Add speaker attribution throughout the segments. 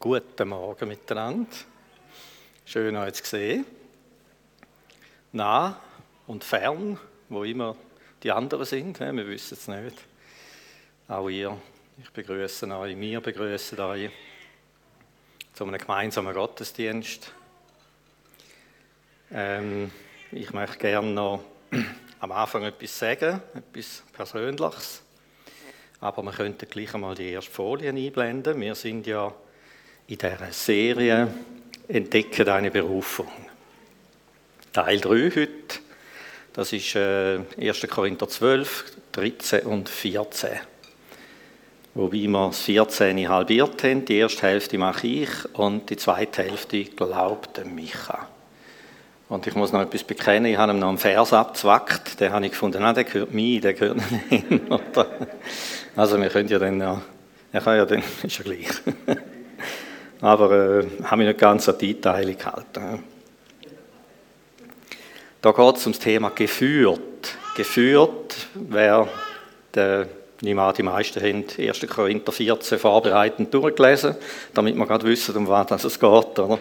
Speaker 1: Guten Morgen miteinander. Schön euch zu sehen. Nah und fern, wo immer die anderen sind, wir wissen es nicht. Auch ihr, ich begrüße euch, wir begrüßen euch zu einem gemeinsamen Gottesdienst. Ähm, ich möchte gerne noch am Anfang etwas sagen, etwas Persönliches. Aber wir könnten gleich einmal die erste Folie einblenden. Wir sind ja in dieser Serie Entdecke deine Berufung. Teil 3 heute, das ist äh, 1. Korinther 12, 13 und 14. Wobei wir das 14 halbiert haben. Die erste Hälfte mache ich und die zweite Hälfte glaubt Micha. Und ich muss noch etwas bekennen, ich habe ihm noch einen Vers abgezwackt, den habe ich gefunden, nein, der gehört mir, der gehört nicht hin. Also wir können ja dann, ja, er kann ja dann, ist ja gleich. Aber äh, habe mich nicht ganz an die Einteilung gehalten. Da geht es um das Thema geführt. Geführt, wer der nehme die meisten haben 1. Korinther 14 vorbereitend durchgelesen, damit wir gerade wissen, um was es geht. Oder?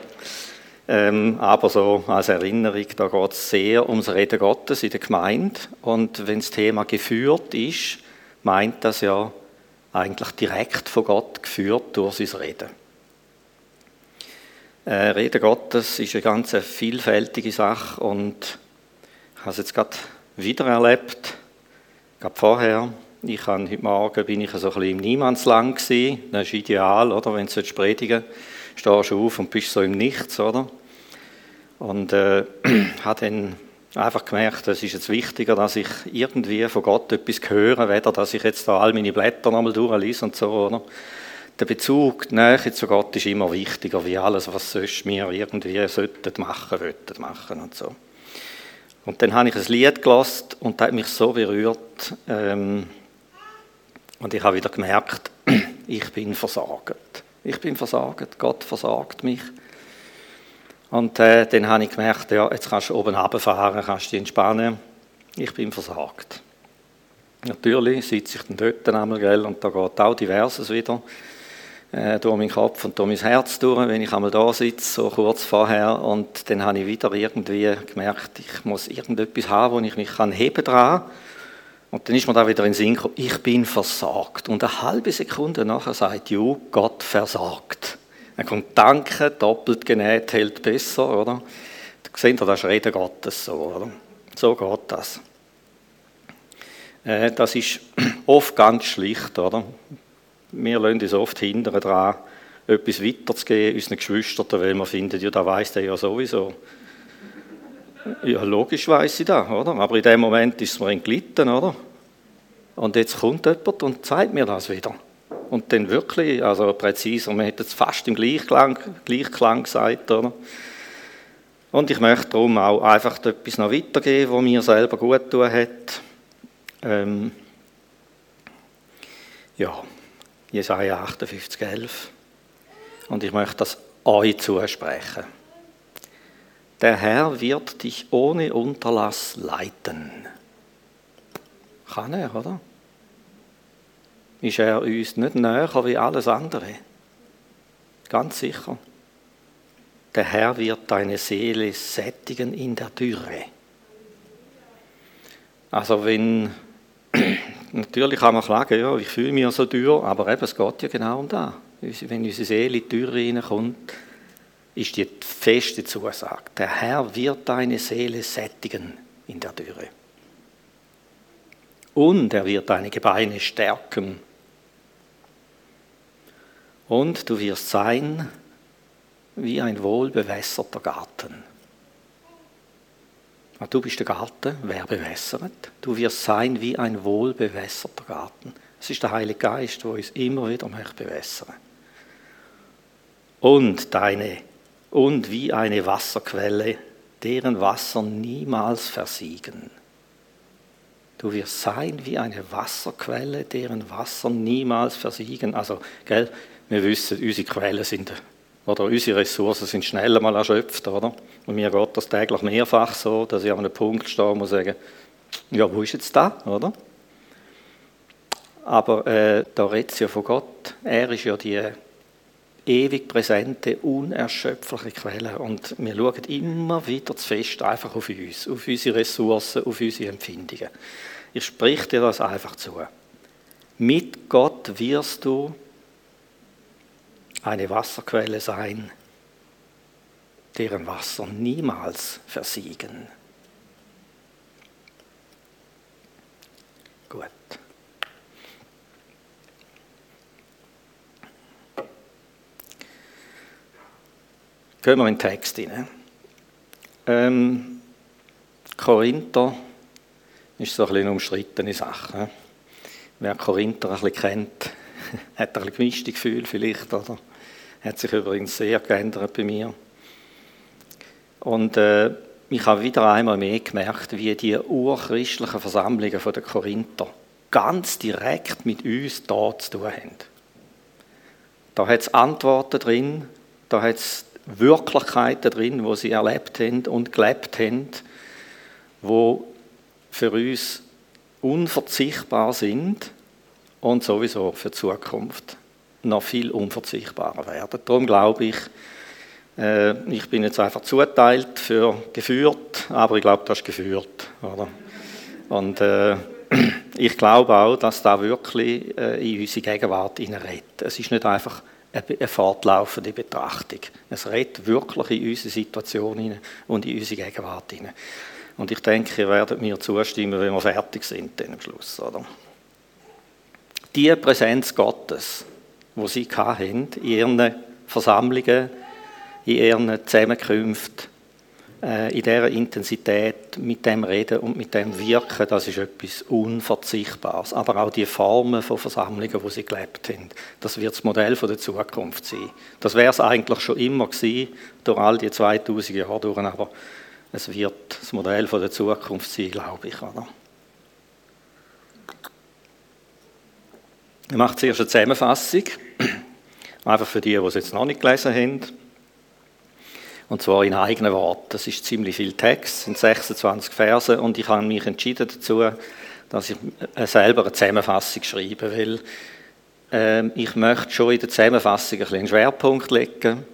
Speaker 1: Ähm, aber so als Erinnerung, da geht es sehr ums Reden Gottes in der Gemeinde. Und wenn das Thema geführt ist, meint das ja eigentlich direkt von Gott geführt durch sein Reden. Äh, Reden Gottes ist eine ganz vielfältige Sache und ich habe es jetzt gerade wieder erlebt, gerade vorher. Ich habe, heute Morgen bin ich so ein bisschen im Niemandsland gewesen. Das ist ideal, oder? Wenn du predigen stehst du auf und bist so im Nichts, oder? Und äh, habe dann einfach gemerkt, es ist jetzt wichtiger, dass ich irgendwie von Gott etwas höre, weder dass ich jetzt da all meine Blätter nochmal durchlese und so, oder? Der Bezug, die Nähe zu Gott ist immer wichtiger, wie alles, was sonst wir irgendwie sollten machen, wollten machen und so. Und dann habe ich ein Lied gelassen und das hat mich so berührt. Ähm, und ich habe wieder gemerkt, ich bin versagt. Ich bin versagt, Gott versagt mich. Und äh, dann habe ich gemerkt, ja, jetzt kannst du oben runterfahren, kannst dich entspannen. Ich bin versagt. Natürlich sitze ich dann dort einmal, gell, und da geht auch diverses wieder äh, durch meinen Kopf und durch mein Herz durch, wenn ich einmal da sitze, so kurz vorher. Und dann habe ich wieder irgendwie gemerkt, ich muss irgendetwas haben, wo ich mich kann heben dran. Und dann ist mir da wieder in den Sinn gekommen, ich bin versagt. Und eine halbe Sekunde nachher sagt, jo, Gott versagt. Dann kommt Danke, doppelt genäht hält besser, oder? Da seht ihr, das ist Reden Gottes so, oder? So geht das. Äh, das ist oft ganz schlicht, oder? Wir lassen uns oft hindern daran, etwas weiterzugeben unseren Geschwistern, weil wir finden, ja, da weiss der ja sowieso. Ja, logisch weiss ich das, oder? Aber in dem Moment ist es mir entglitten, oder? Und jetzt kommt jemand und zeigt mir das wieder. Und dann wirklich, also präziser, man hätte es fast im Gleichklang, Gleichklang gesagt, oder? Und ich möchte darum auch einfach etwas noch weitergeben, was mir selber gut tun hat. Ähm, ja, Jesaja 58, 11. Und ich möchte das euch zusprechen. Der Herr wird dich ohne Unterlass leiten. Kann er, oder? Ist er uns nicht näher wie alles andere? Ganz sicher. Der Herr wird deine Seele sättigen in der Dürre. Also wenn Natürlich kann man klagen, ja, ich fühle mich so dürr, aber eben, es geht ja genau um das. Wenn unsere Seele in die Tür reinkommt, ist die feste Zusage. Der Herr wird deine Seele sättigen in der Dürre. Und er wird deine Gebeine stärken. Und du wirst sein wie ein wohlbewässerter Garten. Ah, du bist der Garten, wer bewässert? Du wirst sein wie ein wohlbewässerter Garten. Es ist der Heilige Geist, der uns immer wieder möchte bewässern. Und deine, und wie eine Wasserquelle, deren Wasser niemals versiegen. Du wirst sein wie eine Wasserquelle, deren Wasser niemals versiegen. Also, gell, wir wissen, unsere Quellen sind oder unsere Ressourcen sind schnell mal erschöpft, oder? Und mir geht das täglich mehrfach so, dass ich an einem Punkt stehe und sagen, ja, wo ist jetzt da, oder? Aber äh, da redet es ja von Gott. Er ist ja die, ewig präsente, unerschöpfliche Quelle. Und wir schauen immer wieder zu fest einfach auf uns, auf unsere Ressourcen, auf unsere Empfindungen. Ich spreche dir das einfach zu. Mit Gott wirst du eine Wasserquelle sein, deren Wasser niemals versiegen. Gut. Gehen wir in den Text hinein. Ähm, Korinther ist so ein eine umstrittene Sache. Wer Korinther ein bisschen kennt, hat ein bisschen gemischte Gefühl vielleicht, oder? Hat sich übrigens sehr geändert bei mir. Und äh, ich habe wieder einmal mehr gemerkt, wie die urchristlichen Versammlungen der Korinther ganz direkt mit uns da zu tun haben. Da hat es Antworten drin, da hat es Wirklichkeiten drin, wo sie erlebt haben und gelebt haben, wo für uns unverzichtbar sind und sowieso für die Zukunft noch viel unverzichtbarer werden. Darum glaube ich, äh, ich bin jetzt einfach zuteilt für geführt, aber ich glaube, das ist geführt. Oder? Und äh, ich glaube auch, dass da wirklich äh, in unsere Gegenwart redet. Es ist nicht einfach eine fortlaufende Betrachtung. Es redet wirklich in unsere Situation und in unsere Gegenwart hinein. Und ich denke, ihr werdet mir zustimmen, wenn wir fertig sind dann am Schluss. Oder? Die Präsenz Gottes, wo sie hatten, in ihren Versammlungen, in ihren Zusammenkünften, äh, in dieser Intensität, mit dem Reden und mit dem Wirken, das ist etwas Unverzichtbares. Aber auch die Formen von Versammlungen, wo sie gelebt haben, das wird das Modell der Zukunft sein. Das wäre es eigentlich schon immer gewesen, durch all die 2000 Jahre durch, aber es wird das Modell der Zukunft sein, glaube ich. Oder? Ich mache zuerst eine Zusammenfassung, einfach für die, die es jetzt noch nicht gelesen haben. Und zwar in eigenen Worten. Das ist ziemlich viel Text, sind 26 Verse und ich habe mich entschieden dazu, dass ich äh, selber eine Zusammenfassung schreibe, weil äh, ich möchte schon in der Zusammenfassung ein einen Schwerpunkt legen,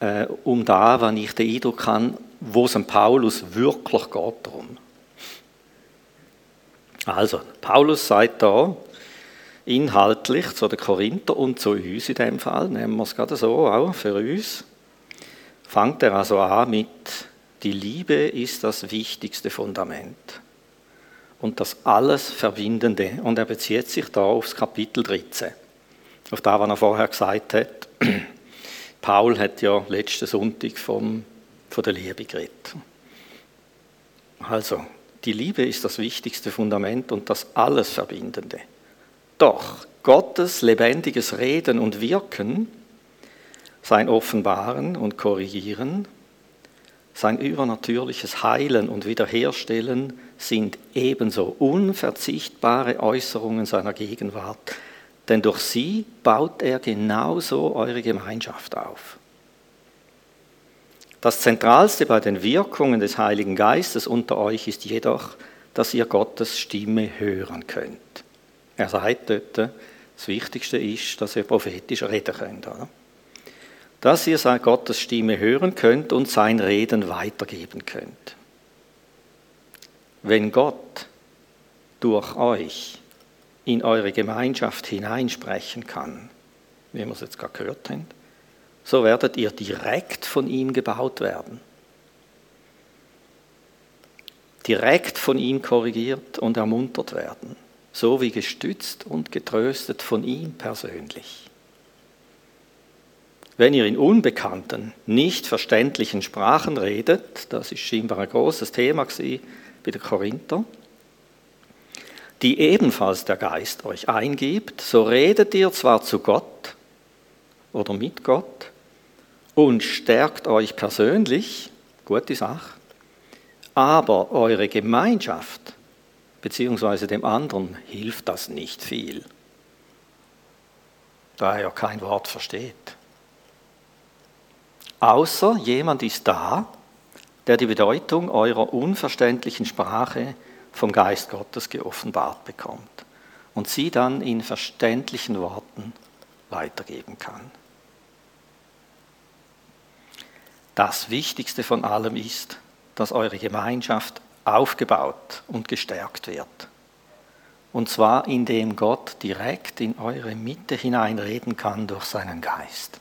Speaker 1: äh, um da, wenn ich den Eindruck habe, wo es Paulus wirklich geht darum. Also, Paulus sagt da, inhaltlich zu den Korinther und zu uns in dem Fall, nehmen wir es gerade so auch für uns, fängt er also an mit, die Liebe ist das wichtigste Fundament und das alles Verbindende. Und er bezieht sich da aufs Kapitel 13, auf das, was er vorher gesagt hat. Paul hat ja letzten Sonntag vom, von der Liebe geredet. Also, die Liebe ist das wichtigste Fundament und das alles Verbindende. Doch Gottes lebendiges Reden und Wirken sein Offenbaren und Korrigieren, sein übernatürliches Heilen und Wiederherstellen sind ebenso unverzichtbare Äußerungen seiner Gegenwart, denn durch sie baut er genauso eure Gemeinschaft auf. Das Zentralste bei den Wirkungen des Heiligen Geistes unter euch ist jedoch, dass ihr Gottes Stimme hören könnt. Er sagt dort, das Wichtigste ist, dass ihr prophetisch reden könnt. Oder? dass ihr Gottes Stimme hören könnt und sein Reden weitergeben könnt. Wenn Gott durch euch in eure Gemeinschaft hineinsprechen kann, wie wir es jetzt gerade gehört haben, so werdet ihr direkt von ihm gebaut werden. Direkt von ihm korrigiert und ermuntert werden, so wie gestützt und getröstet von ihm persönlich. Wenn ihr in unbekannten, nicht verständlichen Sprachen redet, das ist scheinbar ein großes Thema bei den Korinther, die ebenfalls der Geist euch eingibt, so redet ihr zwar zu Gott oder mit Gott und stärkt euch persönlich, gute Sache, aber eure Gemeinschaft bzw. dem anderen hilft das nicht viel, da er ja kein Wort versteht außer jemand ist da, der die Bedeutung eurer unverständlichen Sprache vom Geist Gottes geoffenbart bekommt und sie dann in verständlichen Worten weitergeben kann. Das Wichtigste von allem ist, dass eure Gemeinschaft aufgebaut und gestärkt wird. Und zwar indem Gott direkt in eure Mitte hineinreden kann durch seinen Geist.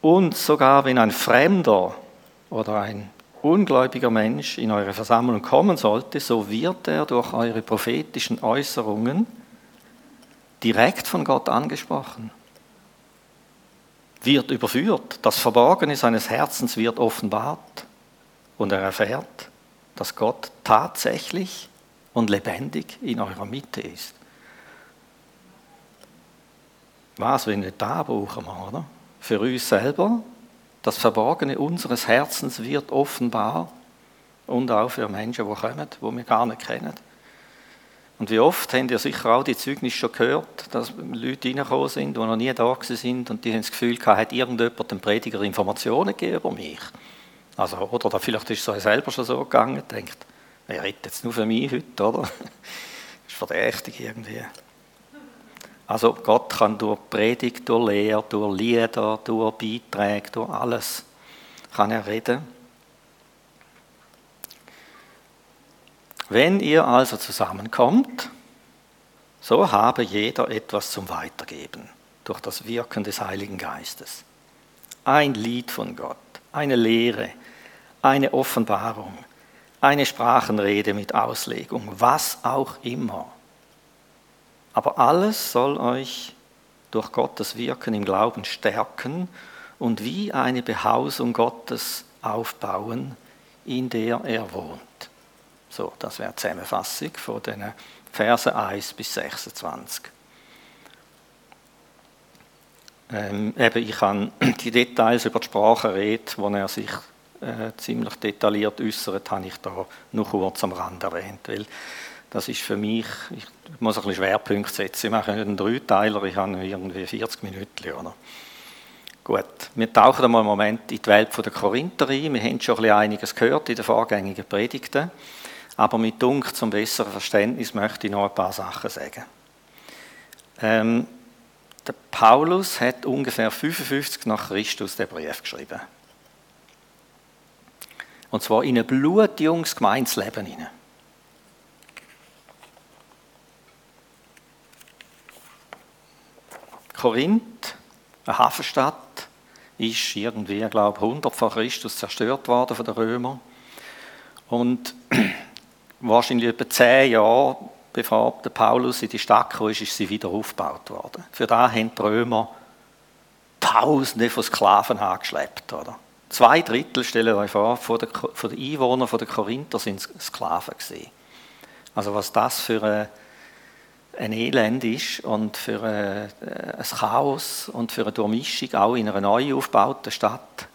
Speaker 1: Und sogar wenn ein Fremder oder ein ungläubiger Mensch in eure Versammlung kommen sollte, so wird er durch eure prophetischen Äußerungen direkt von Gott angesprochen, wird überführt, das Verborgene seines Herzens wird offenbart und er erfährt, dass Gott tatsächlich und lebendig in eurer Mitte ist. Was, wenn nicht da brauchen wir, oder? Für uns selber, das Verborgene unseres Herzens wird offenbar und auch für Menschen, die kommen, die wir gar nicht kennen. Und wie oft habt ihr sicher auch die Zeugnisse schon gehört, dass Leute reingekommen sind, die noch nie da sind und die haben das Gefühl gehabt, hat irgendjemand dem Prediger Informationen gegeben über mich? Also, oder vielleicht ist es euch selber schon so gegangen, denkt, wer redet jetzt nur für mich heute, oder? Das ist verdächtig irgendwie. Also Gott kann durch Predigt, durch Lehre, durch Lieder, durch Beiträge, durch alles kann er reden. Wenn ihr also zusammenkommt, so habe jeder etwas zum Weitergeben durch das Wirken des Heiligen Geistes. Ein Lied von Gott, eine Lehre, eine Offenbarung, eine Sprachenrede mit Auslegung, was auch immer. Aber alles soll euch durch Gottes Wirken im Glauben stärken und wie eine Behausung Gottes aufbauen, in der er wohnt. So, das wäre die Zusammenfassung von den Verse 1 bis 26. Ähm, eben, ich kann die Details über die Sprache reden, wo er sich äh, ziemlich detailliert äußert, habe ich da nur kurz am Rand erwähnt, weil das ist für mich, ich muss ein bisschen Schwerpunkt setzen, ich mache einen Dreiteiler, ich habe irgendwie 40 Minuten, oder? Gut, wir tauchen einmal einen Moment in die Welt der Korinther ein. Wir haben schon ein bisschen einiges gehört in den vorgängigen Predigten. Aber mit Dunk zum besseren Verständnis möchte ich noch ein paar Sachen sagen. Ähm, der Paulus hat ungefähr 55 nach Christus den Brief geschrieben. Und zwar in ein blutjunges Gemeinsleben hinein. Korinth, eine Hafenstadt, ist irgendwie, ich glaube 100 vor Christus zerstört worden von den Römern. Und wahrscheinlich etwa zehn Jahre bevor der Paulus in die Stadt kam, ist sie wieder aufgebaut worden. Für da haben die Römer Tausende von Sklaven angeschleppt. Oder? Zwei Drittel, stellen euch vor, von den, Einwohnern der Korinther sind Sklaven gewesen. Also was das für ein, Elend ist und für ein, ein Chaos und für eine Durchmischung auch in einer neu aufgebauten Stadt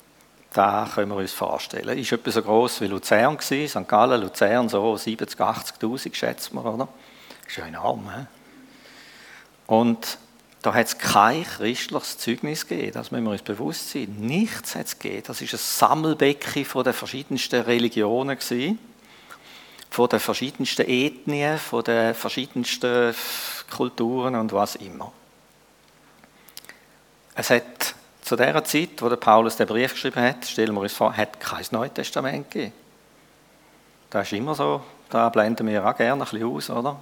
Speaker 1: da können wir uns vorstellen. Ist etwa so groß wie Luzern gewesen, St. Gallen, Luzern, so 70.000, 80.000 schätzt man, oder? Ja enorm, he? Und da hat es kein christliches Zeugnis gegeben, das müssen wir uns bewusst sein. Nichts hat es gegeben. Das ist ein Sammelbecken von den verschiedensten Religionen von den verschiedensten Ethnien, von den verschiedensten Kulturen und was immer. Es hat zu der Zeit, wo der Paulus den Brief geschrieben hat, stellen wir uns vor, hat kein Neues Testament gegeben. Das ist immer so, da blenden wir auch gerne ein bisschen aus, oder?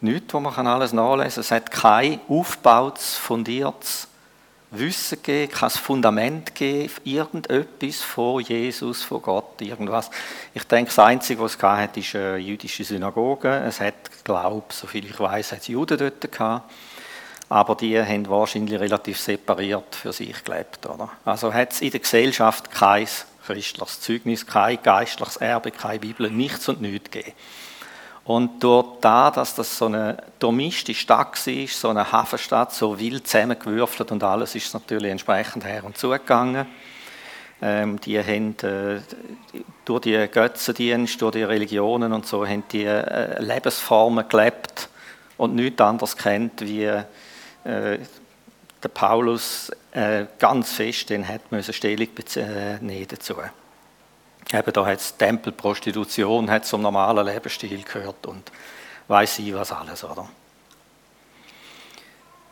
Speaker 1: Nichts, wo man alles nachlesen kann. Es hat kein aufgebautes, fundiertes Wissen gegeben, kein Fundament gegeben, irgendetwas von Jesus, von Gott, irgendwas. Ich denke, das Einzige, was es hat, ist eine jüdische Synagoge. Es hat, glaube ich, soviel ich weiß, hat es Juden dort gehabt aber die haben wahrscheinlich relativ separiert für sich gelebt. Oder? Also hat es in der Gesellschaft kein christliches Zeugnis, kein geistliches Erbe, keine Bibel, nichts und nichts gegeben. Und durch da, dass das so eine durchmischte Stadt war, so eine Hafenstadt, so wild zusammengewürfelt und alles, ist natürlich entsprechend her und zugegangen. Ähm, die haben äh, durch die Götzendienste, durch die Religionen und so, haben die äh, Lebensformen gelebt und nichts anderes kennt wie äh, der Paulus äh, ganz fest den hat müssen Stellung äh, nehmen dazu. Eben da hat es Tempelprostitution, hat zum normalen Lebensstil gehört und weiß ich was alles, oder?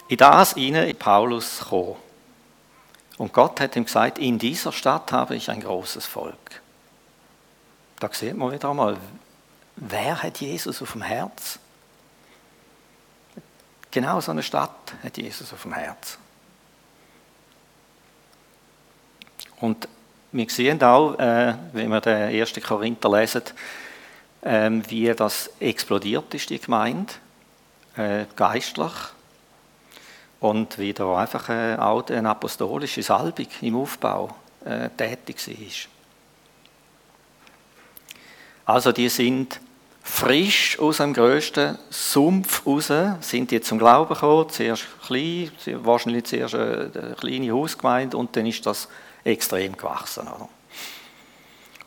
Speaker 1: In das hinein ist Paulus gekommen. Und Gott hat ihm gesagt, in dieser Stadt habe ich ein großes Volk. Da sieht man wieder einmal, wer hat Jesus auf dem Herz? Genau so eine Stadt hat Jesus auf dem Herz. Und wir sehen auch, äh, wenn wir den 1. Korinther lesen, äh, wie das explodiert ist, die Gemeinde, äh, geistlich. Und wie da einfach äh, auch eine apostolische Salbung im Aufbau äh, tätig war. Also die sind frisch aus dem grössten Sumpf raus, sind die zum Glauben gekommen, zuerst klein, wahrscheinlich zuerst eine kleine Hausgemeinde und dann ist das extrem gewachsen. Oder?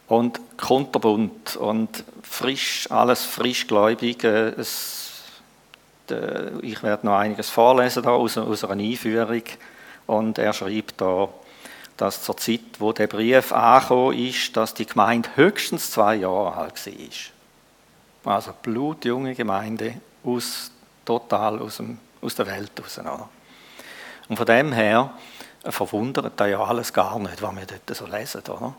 Speaker 1: Und kunterbunt und frisch, alles frischgläubig. Äh, ich werde noch einiges vorlesen da aus, aus einer Einführung. Und er schreibt da, dass zur Zeit, wo der Brief angekommen ist, dass die Gemeinde höchstens zwei Jahre alt war. Also blutjunge Gemeinde aus, total aus, dem, aus der Welt raus. Oder? Und von dem her verwundert ja alles gar nicht, was wir dort so lesen, oder?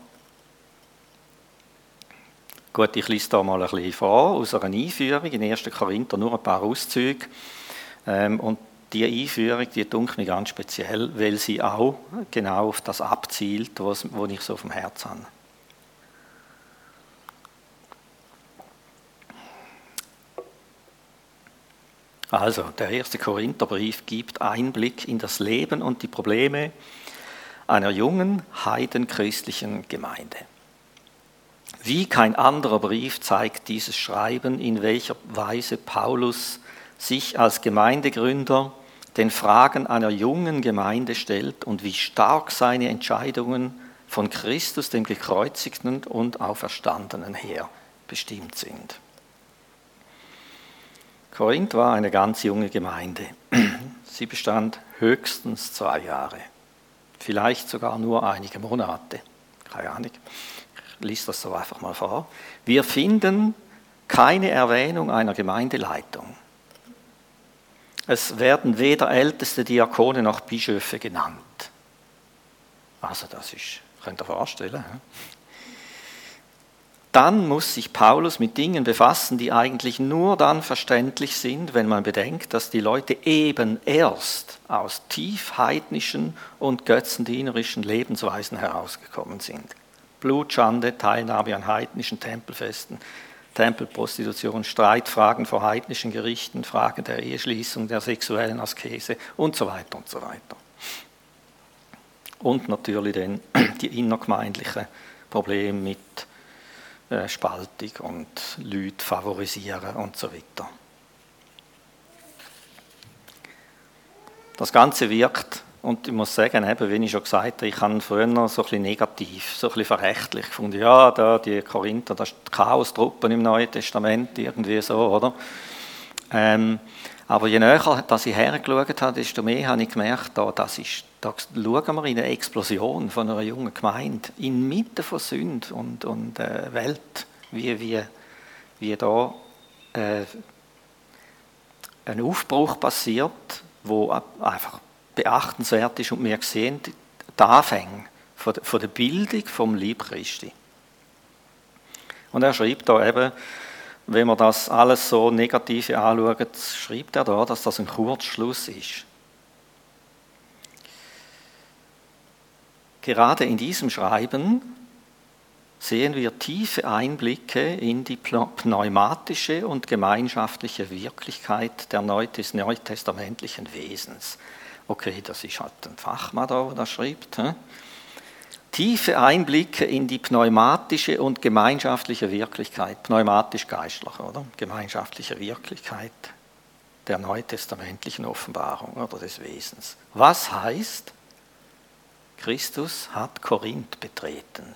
Speaker 1: Gut, ich lese da mal ein bisschen vor aus einer Einführung in 1. Korinther, nur ein paar Auszüge. Ähm, und die Einführung, die dunkelt mich ganz speziell, weil sie auch genau auf das abzielt, was, was ich so dem Herzen habe. Also, der erste Korintherbrief gibt Einblick in das Leben und die Probleme einer jungen heidenchristlichen Gemeinde. Wie kein anderer Brief zeigt dieses Schreiben, in welcher Weise Paulus sich als Gemeindegründer den Fragen einer jungen Gemeinde stellt und wie stark seine Entscheidungen von Christus, dem gekreuzigten und auferstandenen her bestimmt sind. Korinth war eine ganz junge Gemeinde. Sie bestand höchstens zwei Jahre, vielleicht sogar nur einige Monate. Keine Ahnung. Ich lese das so einfach mal vor. Wir finden keine Erwähnung einer Gemeindeleitung. Es werden weder älteste Diakone noch Bischöfe genannt. Also das ist, könnt ihr vorstellen. Dann muss sich Paulus mit Dingen befassen, die eigentlich nur dann verständlich sind, wenn man bedenkt, dass die Leute eben erst aus tief heidnischen und götzendienerischen Lebensweisen herausgekommen sind. Blutschande, Teilnahme an heidnischen Tempelfesten, Tempelprostitution, Streitfragen vor heidnischen Gerichten, Fragen der Eheschließung, der sexuellen Askese und so weiter und so weiter. Und natürlich dann die innergemeindlichen Probleme mit Spaltung und Leute favorisieren und so weiter. Das Ganze wirkt, und ich muss sagen, eben, wie ich schon gesagt habe, ich habe früher noch so ein bisschen negativ, so ein bisschen verrechtlich gefunden. Ja, da die Korinther, das ist Chaos-Truppen im Neuen Testament, irgendwie so, oder? Ähm, aber je näher dass ich hergeschaut habe, desto mehr habe ich gemerkt, da, das ist, da schauen wir in eine Explosion von einer jungen Gemeinde, inmitten von Sünde und, und äh, Welt, wie, wie, wie da äh, ein Aufbruch passiert, wo einfach beachtenswert ist und wir sehen die Anfänge von, von der Bildung vom Lieb Christi. Und er schreibt da eben, wenn man das alles so negativ anschaut, schreibt er da, dass das ein Kurzschluss ist. Gerade in diesem Schreiben sehen wir tiefe Einblicke in die pneumatische und gemeinschaftliche Wirklichkeit der neutestamentlichen Wesens. Okay, das ist halt ein Fachmann da, der das schreibt. He? Tiefe Einblicke in die pneumatische und gemeinschaftliche Wirklichkeit, pneumatisch-geistlich, oder? Gemeinschaftliche Wirklichkeit der neutestamentlichen Offenbarung oder des Wesens. Was heißt, Christus hat Korinth betreten?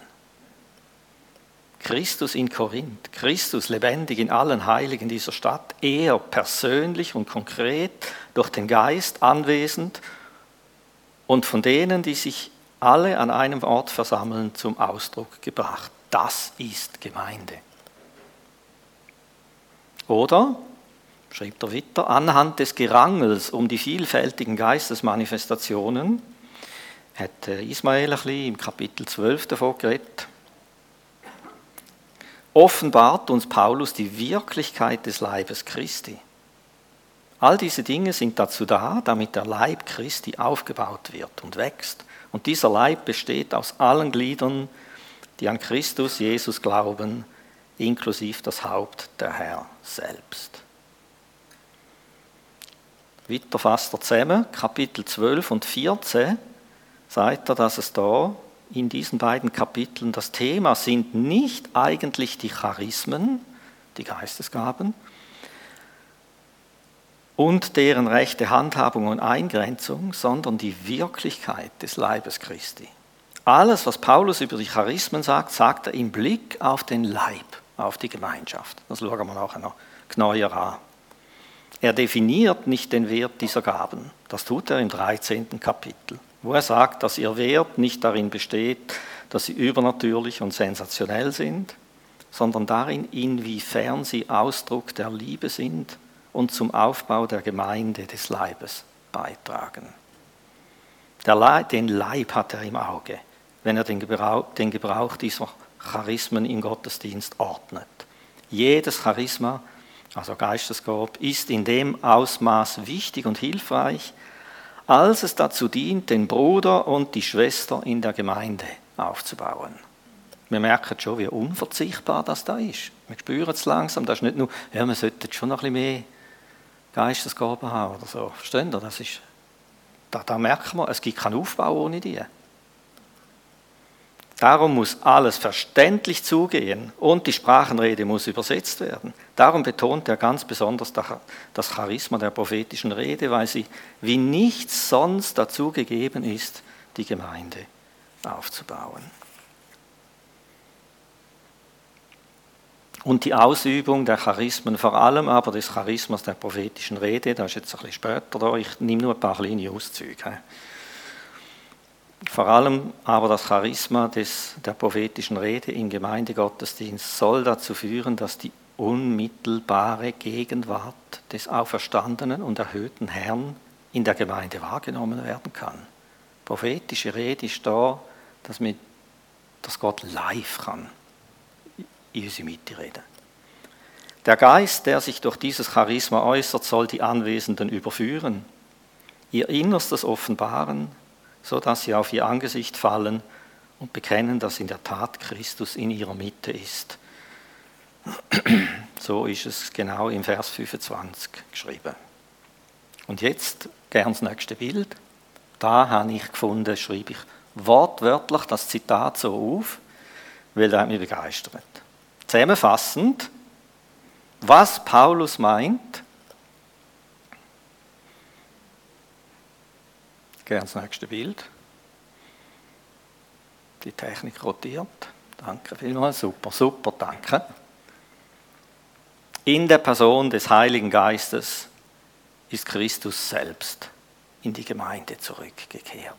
Speaker 1: Christus in Korinth, Christus lebendig in allen Heiligen dieser Stadt, er persönlich und konkret durch den Geist anwesend und von denen, die sich alle an einem Ort versammeln, zum Ausdruck gebracht. Das ist Gemeinde. Oder schreibt er weiter, anhand des Gerangels um die vielfältigen Geistesmanifestationen, hat Ismael ein bisschen im Kapitel 12 davon geredet, offenbart uns Paulus die Wirklichkeit des Leibes Christi. All diese Dinge sind dazu da, damit der Leib Christi aufgebaut wird und wächst. Und dieser Leib besteht aus allen Gliedern, die an Christus Jesus glauben, inklusive das Haupt der Herr selbst. Weiter fasst er zusammen, Kapitel 12 und 14, sagt er, dass es da in diesen beiden Kapiteln das Thema sind nicht eigentlich die Charismen, die Geistesgaben, und deren rechte Handhabung und Eingrenzung, sondern die Wirklichkeit des Leibes Christi. Alles, was Paulus über die Charismen sagt, sagt er im Blick auf den Leib, auf die Gemeinschaft. Das schauen wir nachher noch genauer an. Er definiert nicht den Wert dieser Gaben. Das tut er im 13. Kapitel, wo er sagt, dass ihr Wert nicht darin besteht, dass sie übernatürlich und sensationell sind, sondern darin, inwiefern sie Ausdruck der Liebe sind und zum Aufbau der Gemeinde des Leibes beitragen. Leib, den Leib hat er im Auge, wenn er den Gebrauch, den Gebrauch dieser Charismen im Gottesdienst ordnet. Jedes Charisma, also Geistesgabe, ist in dem Ausmaß wichtig und hilfreich, als es dazu dient, den Bruder und die Schwester in der Gemeinde aufzubauen. Wir merken schon, wie unverzichtbar das da ist. Wir spüren es langsam, das ist nicht nur, ja, man sollte schon noch ein bisschen mehr Geistesgaben haben oder so. Verstehen ihr? Das ist, da, da merkt man, es gibt keinen Aufbau ohne die. Darum muss alles verständlich zugehen und die Sprachenrede muss übersetzt werden. Darum betont er ganz besonders das Charisma der prophetischen Rede, weil sie wie nichts sonst dazu gegeben ist, die Gemeinde aufzubauen. Und die Ausübung der Charismen, vor allem aber des Charismas der prophetischen Rede, das ist jetzt ein bisschen später da, ich nehme nur ein paar kleine Auszüge. Vor allem aber das Charisma des, der prophetischen Rede im Gemeindegottesdienst soll dazu führen, dass die unmittelbare Gegenwart des auferstandenen und erhöhten Herrn in der Gemeinde wahrgenommen werden kann. Prophetische Rede ist da, dass, mit, dass Gott live kann in unsere Mitte reden. Der Geist, der sich durch dieses Charisma äußert, soll die Anwesenden überführen, ihr Innerstes offenbaren, so dass sie auf ihr Angesicht fallen und bekennen, dass in der Tat Christus in ihrer Mitte ist. So ist es genau im Vers 25 geschrieben. Und jetzt gern das nächste Bild. Da habe ich gefunden, schreibe ich wortwörtlich das Zitat so auf, weil er mich begeistert. Zusammenfassend, was Paulus meint, gerne das nächste Bild. Die Technik rotiert. Danke vielmals, super, super, danke. In der Person des Heiligen Geistes ist Christus selbst in die Gemeinde zurückgekehrt.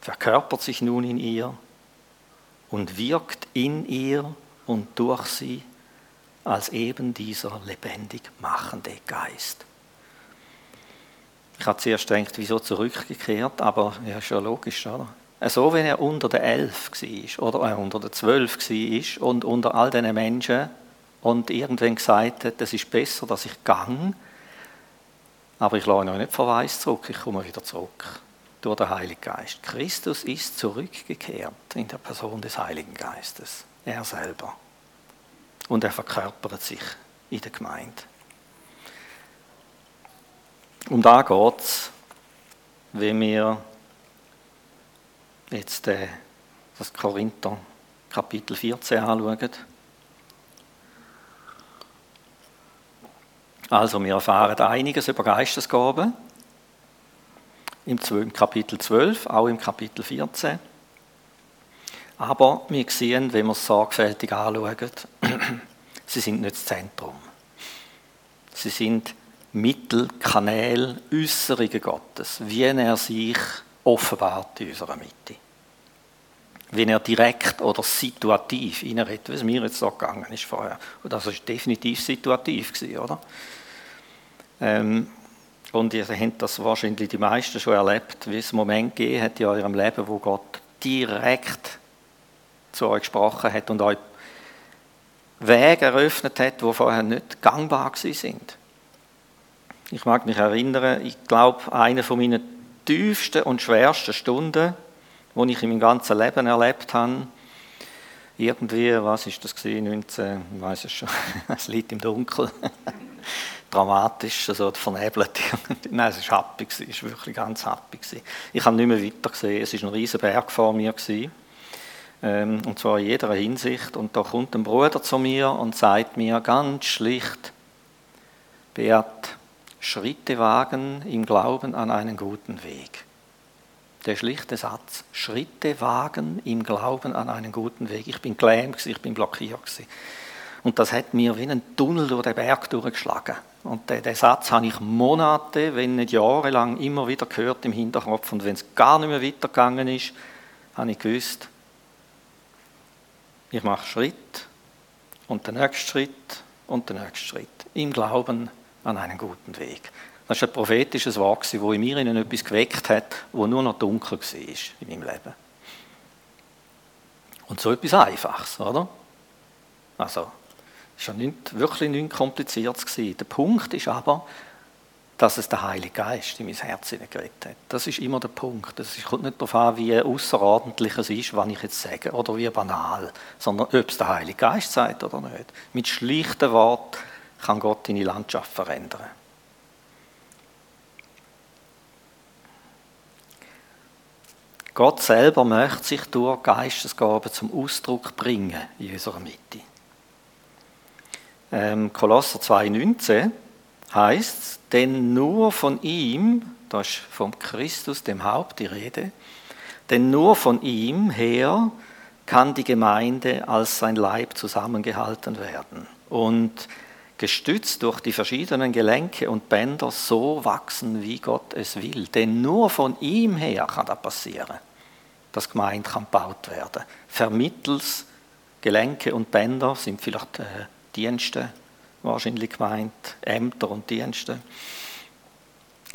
Speaker 1: Verkörpert sich nun in ihr und wirkt in ihr und durch sie als eben dieser lebendig machende Geist. Ich habe zuerst gedacht, wieso zurückgekehrt, aber ja, schon logisch, oder? So, wenn er unter den Elf war oder äh, unter den Zwölf war und unter all diesen Menschen und irgendwann gesagt hat, es ist besser, dass ich gang, aber ich lasse noch nicht verweist zurück, ich komme wieder zurück durch den Heiligen Geist. Christus ist zurückgekehrt in der Person des Heiligen Geistes, er selber. Und er verkörpert sich in der Gemeinde. Um da geht es, wenn wir jetzt äh, das Korinther Kapitel 14 anschauen. Also wir erfahren einiges über Geistesgaben im Kapitel 12, auch im Kapitel 14. Aber wir sehen, wenn wir es sorgfältig anschauen, sie sind nicht das Zentrum. Sie sind Mittel, Kanäle, Äußerungen Gottes, wie er sich offenbart in unserer Mitte. wenn er direkt oder situativ reinredet, wie es mir jetzt so gegangen ist vorher. Und das war definitiv situativ, oder? Ähm, und ihr habt das wahrscheinlich die meisten schon erlebt, wie es Moment gegeben hat in eurem Leben, wo Gott direkt zu euch gesprochen hat und euch Wege eröffnet hat, die vorher nicht gangbar sind. Ich mag mich erinnern, ich glaube, eine von meinen tiefsten und schwersten Stunden, die ich in meinem ganzen Leben erlebt habe, irgendwie, was ist das gewesen, 19, ich weiß es schon, es liegt im Dunkeln, dramatisch, also vernebelt. Nein, es war happy, es war wirklich ganz happy. Ich habe nicht mehr weiter gesehen, es war ein riesiger Berg vor mir. Ähm, und zwar in jeder Hinsicht. Und da kommt ein Bruder zu mir und sagt mir ganz schlicht, Beat, Schritte wagen im Glauben an einen guten Weg. Der schlichte Satz, Schritte wagen im Glauben an einen guten Weg. Ich bin gelähmt, ich bin blockiert. Und das hat mir wie ein Tunnel durch den Berg durchgeschlagen. Und den Satz habe ich Monate, wenn nicht jahrelang, immer wieder gehört im Hinterkopf. Und wenn es gar nicht mehr weitergegangen ist, habe ich gewusst, ich mache Schritt und den nächsten Schritt und den nächsten Schritt. Im Glauben an einen guten Weg. Das war ein prophetisches Wort, das in mir etwas geweckt hat, wo nur noch dunkel war in meinem Leben. Und so etwas Einfaches, oder? Also, es war wirklich nichts Kompliziertes. Der Punkt ist aber, dass es der Heilige Geist in mein Herz geredet hat. Das ist immer der Punkt. Es kommt nicht darauf an, wie außerordentlich es ist, was ich jetzt sage, oder wie banal, sondern ob es der Heilige Geist sagt oder nicht. Mit schlichten Worten kann Gott deine Landschaft verändern. Gott selber möchte sich durch Geistesgaben zum Ausdruck bringen in unserer Mitte. Ähm, Kolosser 2,19 heißt denn nur von ihm, das ist vom Christus, dem Haupt, die Rede, denn nur von ihm her kann die Gemeinde als sein Leib zusammengehalten werden. Und gestützt durch die verschiedenen Gelenke und Bänder so wachsen, wie Gott es will. Denn nur von ihm her kann das passieren, dass Gemeinde gebaut werden. Vermittels Gelenke und Bänder sind vielleicht äh, Dienste wahrscheinlich gemeint, Ämter und Dienste.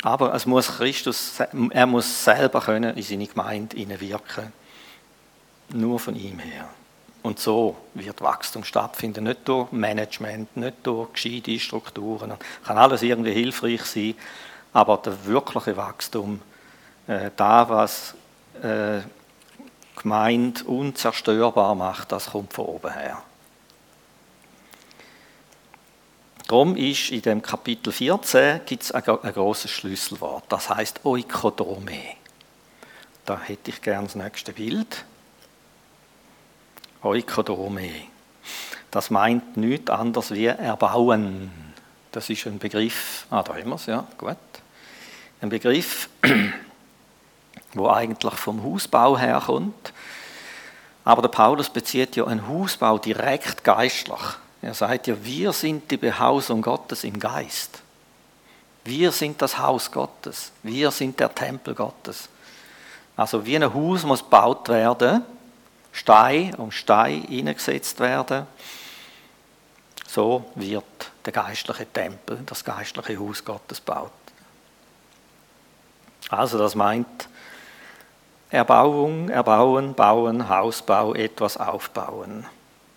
Speaker 1: Aber es muss Christus, er muss selber können in seine Gemeinde wirken. Nur von ihm her. Und so wird Wachstum stattfinden, nicht durch Management, nicht durch gescheite Strukturen. Kann alles irgendwie hilfreich sein, aber der wirkliche Wachstum, äh, da was äh, Gemeinde unzerstörbar macht, das kommt von oben her. Darum ist in dem Kapitel 14 gibt es ein, ein großes Schlüsselwort, das heißt Oikodrome. Da hätte ich gerne das nächste Bild. Oikodrome. Das meint nichts anderes wie erbauen. Das ist ein Begriff, ah, da haben ja, gut. Ein Begriff, wo eigentlich vom Hausbau herkommt. Aber der Paulus bezieht ja einen Hausbau direkt geistlich. Er sagt ja, wir sind die Behausung Gottes im Geist. Wir sind das Haus Gottes. Wir sind der Tempel Gottes. Also wie ein Haus muss gebaut werden, Stein um Stein hineingesetzt werden. So wird der geistliche Tempel, das geistliche Haus Gottes gebaut. Also das meint Erbauung, Erbauen, Bauen, Hausbau, etwas aufbauen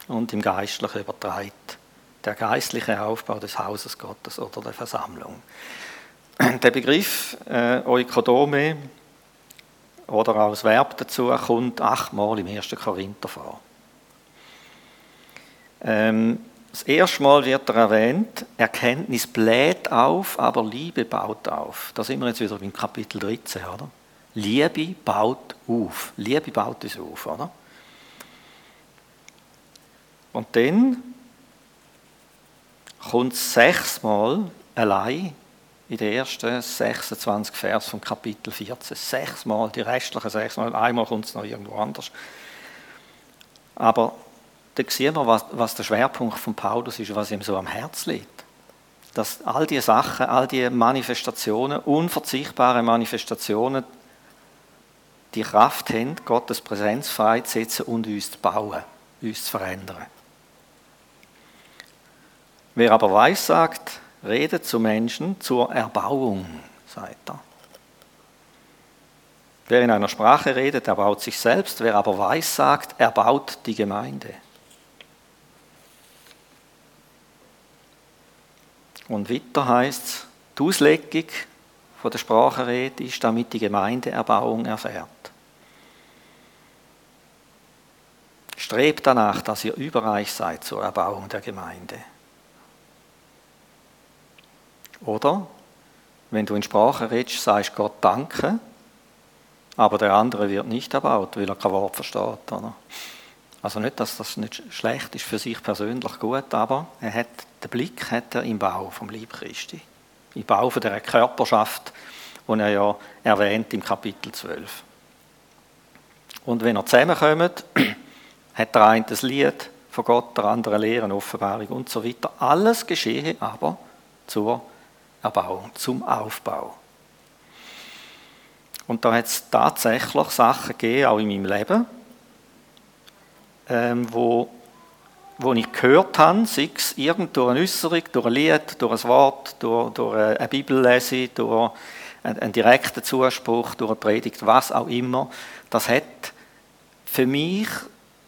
Speaker 1: und im Geistlichen übertreibt der geistliche Aufbau des Hauses Gottes oder der Versammlung. Der Begriff äh, Oikodome oder als Verb dazu kommt achtmal im 1. Korinther vor. Ähm, das erste Mal wird er erwähnt, Erkenntnis bläht auf, aber Liebe baut auf. Da sind wir jetzt wieder im Kapitel 13, oder? Liebe baut auf. Liebe baut es auf, oder? Und dann kommt es sechsmal allein in den ersten 26 Vers vom Kapitel 14. Sechsmal, die restlichen sechsmal, einmal kommt es noch irgendwo anders. Aber da sehen wir, was, was der Schwerpunkt von Paulus ist, was ihm so am Herz liegt. Dass all diese Sachen, all diese Manifestationen, unverzichtbare Manifestationen die Kraft haben, Gottes Präsenz freizusetzen und uns zu bauen, uns zu verändern. Wer aber weiß sagt, redet zu Menschen zur Erbauung, sagt er. Wer in einer Sprache redet, erbaut sich selbst, wer aber weiß sagt, erbaut die Gemeinde. Und weiter heißt es, die Auslegung von der Sprachenrede ist, damit die Gemeindeerbauung erfährt. Strebt danach, dass ihr überreich seid zur Erbauung der Gemeinde. Oder, wenn du in Sprache redest, sagst Gott Danke, aber der andere wird nicht erbaut, weil er kein Wort versteht. Oder? Also nicht, dass das nicht schlecht ist für sich persönlich gut, aber er hat, den Blick hat er im Bau vom Lieb Christi. Im Bau von der Körperschaft, den er ja erwähnt im Kapitel 12. Und wenn er zusammenkommt, hat der eine das Lied von Gott, der andere Lehren, Offenbarung und so weiter. Alles geschehe aber zur Erbauung, zum Aufbau. Und da hat es tatsächlich Sachen gegeben, auch in meinem Leben, ähm, wo, wo ich gehört habe, sei es irgend durch eine Äußerung, durch ein Lied, durch ein Wort, durch, durch eine Bibellese, durch einen direkten Zuspruch, durch eine Predigt, was auch immer. Das hat für mich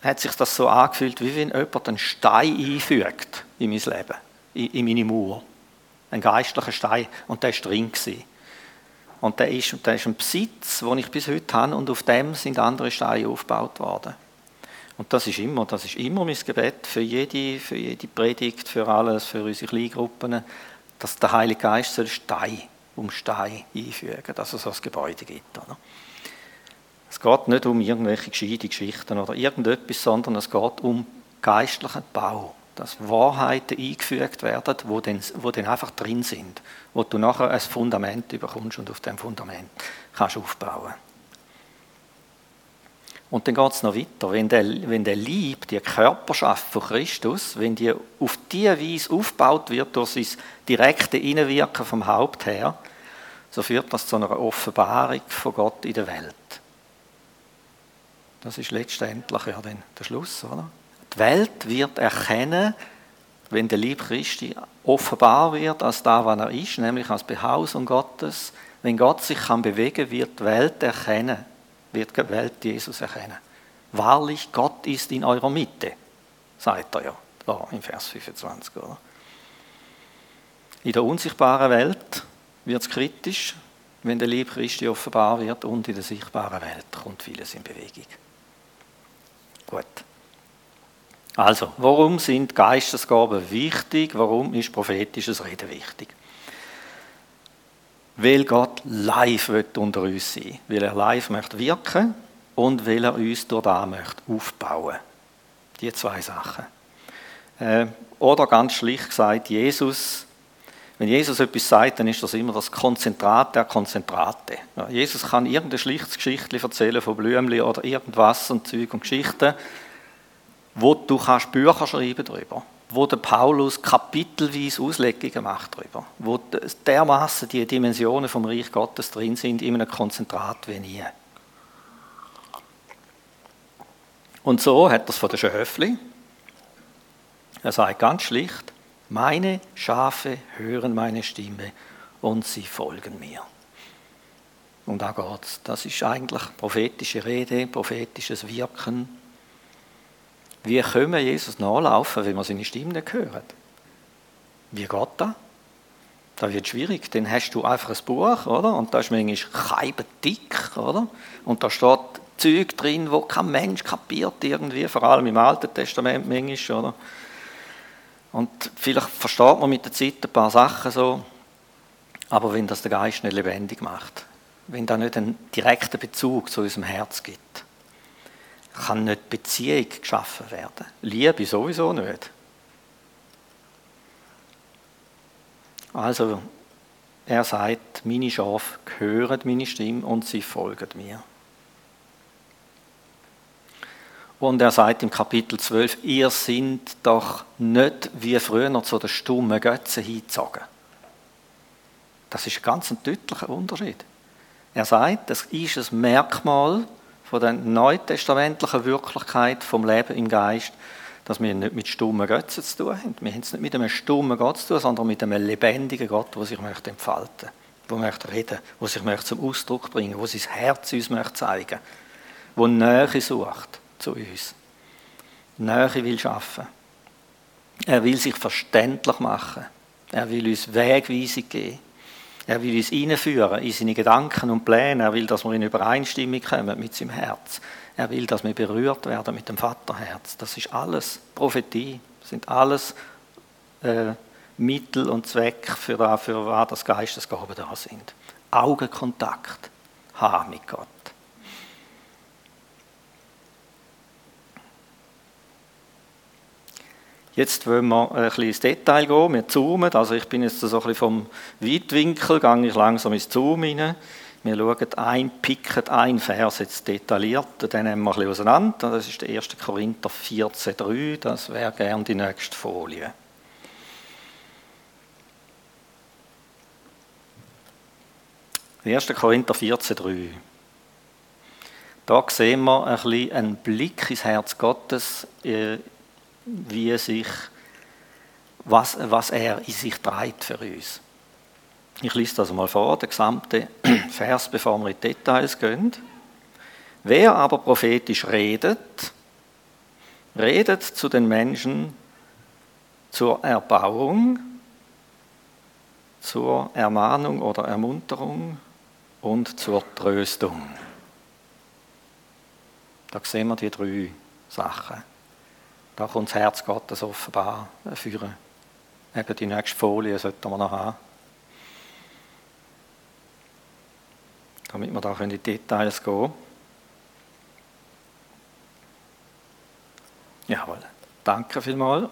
Speaker 1: hat sich das so angefühlt, wie wenn jemand einen Stein einfügt in mein Leben, in, in meine Mauer. Ein geistlicher Stein. Und der war drin. Gewesen. Und der ist, der ist ein Besitz, den ich bis heute habe, und auf dem sind andere Steine aufgebaut worden. Und das ist immer, das ist immer mein Gebet für jede, für jede Predigt, für alles, für unsere Kleingruppen, dass der Heilige Geist soll Stein um Stein einfügen, dass es so ein Gebäude gibt. Oder? Es geht nicht um irgendwelche gescheite Geschichten oder irgendetwas, sondern es geht um geistlichen Bau, dass Wahrheiten eingefügt werden, wo dann, wo dann einfach drin sind, wo du nachher ein Fundament bekommst und auf dem Fundament kannst aufbauen. Und dann geht es noch weiter. Wenn der, wenn der Lieb, die Körperschaft von Christus, wenn die auf diese Weise aufgebaut wird durch sein direkte Innenwirken vom Haupt her, so führt das zu einer Offenbarung von Gott in der Welt. Das ist letztendlich ja dann der Schluss, oder? Die Welt wird erkennen, wenn der Lieb Christi offenbar wird als da, was er ist, nämlich als Behausung Gottes. Wenn Gott sich kann bewegen, wird die Welt erkennen, wird die Welt Jesus erkennen. Wahrlich, Gott ist in eurer Mitte, sagt er ja da im Vers 25. Oder? In der unsichtbaren Welt wird es kritisch, wenn der Lieb Christi offenbar wird und in der sichtbaren Welt kommt vieles in Bewegung. Gut. Also, warum sind Geistesgaben wichtig? Warum ist prophetisches Reden wichtig? weil Gott live unter uns sein will, weil er live möchte wirken und weil er uns durch das möchte aufbauen. Die zwei Sachen. Äh, oder ganz schlicht gesagt, Jesus, wenn Jesus etwas sagt, dann ist das immer das Konzentrat der Konzentrate. Jesus kann irgendein schlichtes Geschichtchen erzählen von Blümchen oder irgendwas und Zeug und Geschichten, wo du kannst Bücher schreiben darüber wo der Paulus kapitelweise Auslegungen macht darüber, wo dermaßen die Dimensionen vom Reich Gottes drin sind in einem Konzentrat wie nie. Und so hat er es von der Schöfli. Er sagt ganz schlicht, meine Schafe hören meine Stimme und sie folgen mir. Und da geht's. Das ist eigentlich prophetische Rede, prophetisches Wirken, wie können wir Jesus nachlaufen, wenn wir seine Stimme nicht hören? Wie geht das? Das wird schwierig. Dann hast du einfach ein Buch, oder? Und da ist manchmal dick, oder? Und da steht Zeug drin, wo kein Mensch kapiert irgendwie, vor allem im Alten Testament manchmal, oder? Und vielleicht versteht man mit der Zeit ein paar Sachen so, aber wenn das der Geist nicht lebendig macht, wenn da nicht einen direkten Bezug zu unserem Herz gibt, kann nicht Beziehung geschaffen werden. Liebe sowieso nicht. Also, er sagt, meine Schafe hören meine Stimme und sie folgen mir. Und er sagt im Kapitel 12, ihr seid doch nicht wie früher zu den stummen Götzen hingezogen. Das ist ein ganz deutlicher Unterschied. Er sagt, das ist ein Merkmal von der neutestamentlichen Wirklichkeit vom Leben im Geist, dass wir nicht mit stummen Götzen zu tun haben. Wir haben es nicht mit einem stummen Gott zu tun, sondern mit einem lebendigen Gott, der sich möchte entfalten der möchte reden, der sich möchte zum Ausdruck bringen, der sein Herz uns möchte zeigen der Nähe sucht zu uns. Nähe will schaffen. Er will sich verständlich machen. Er will uns Wegweisung geben. Er will uns einführen in seine Gedanken und Pläne. Er will, dass wir in Übereinstimmung kommen mit seinem Herz. Er will, dass wir berührt werden mit dem Vaterherz. Das ist alles Prophetie. Das sind alles äh, Mittel und Zweck für, für was das Geistesgaben da sind. Augenkontakt haben mit Gott. Jetzt wollen wir ein bisschen ins Detail gehen. Wir zoomen. Also ich bin jetzt so ein bisschen vom Weitwinkel, gehe ich langsam ins Zoom rein. Wir schauen ein, picken ein Vers jetzt detailliert, den nehmen wir ein bisschen auseinander. Das ist der 1. Korinther 14,3. Das wäre gerne die nächste Folie. 1. Korinther 14,3. Da sehen wir ein bisschen einen Blick ins Herz Gottes, äh, wie sich, was, was er in sich trägt für uns. Ich lese das mal vor, der gesamte Vers, bevor wir in Details gehen. Wer aber prophetisch redet, redet zu den Menschen zur Erbauung, zur Ermahnung oder Ermunterung und zur Tröstung. Da sehen wir die drei Sachen. Da kommt das Herz Gottes offenbar führen. Eben die nächste Folie sollten wir noch haben. Damit wir da in die Details gehen Jawohl. Danke vielmals.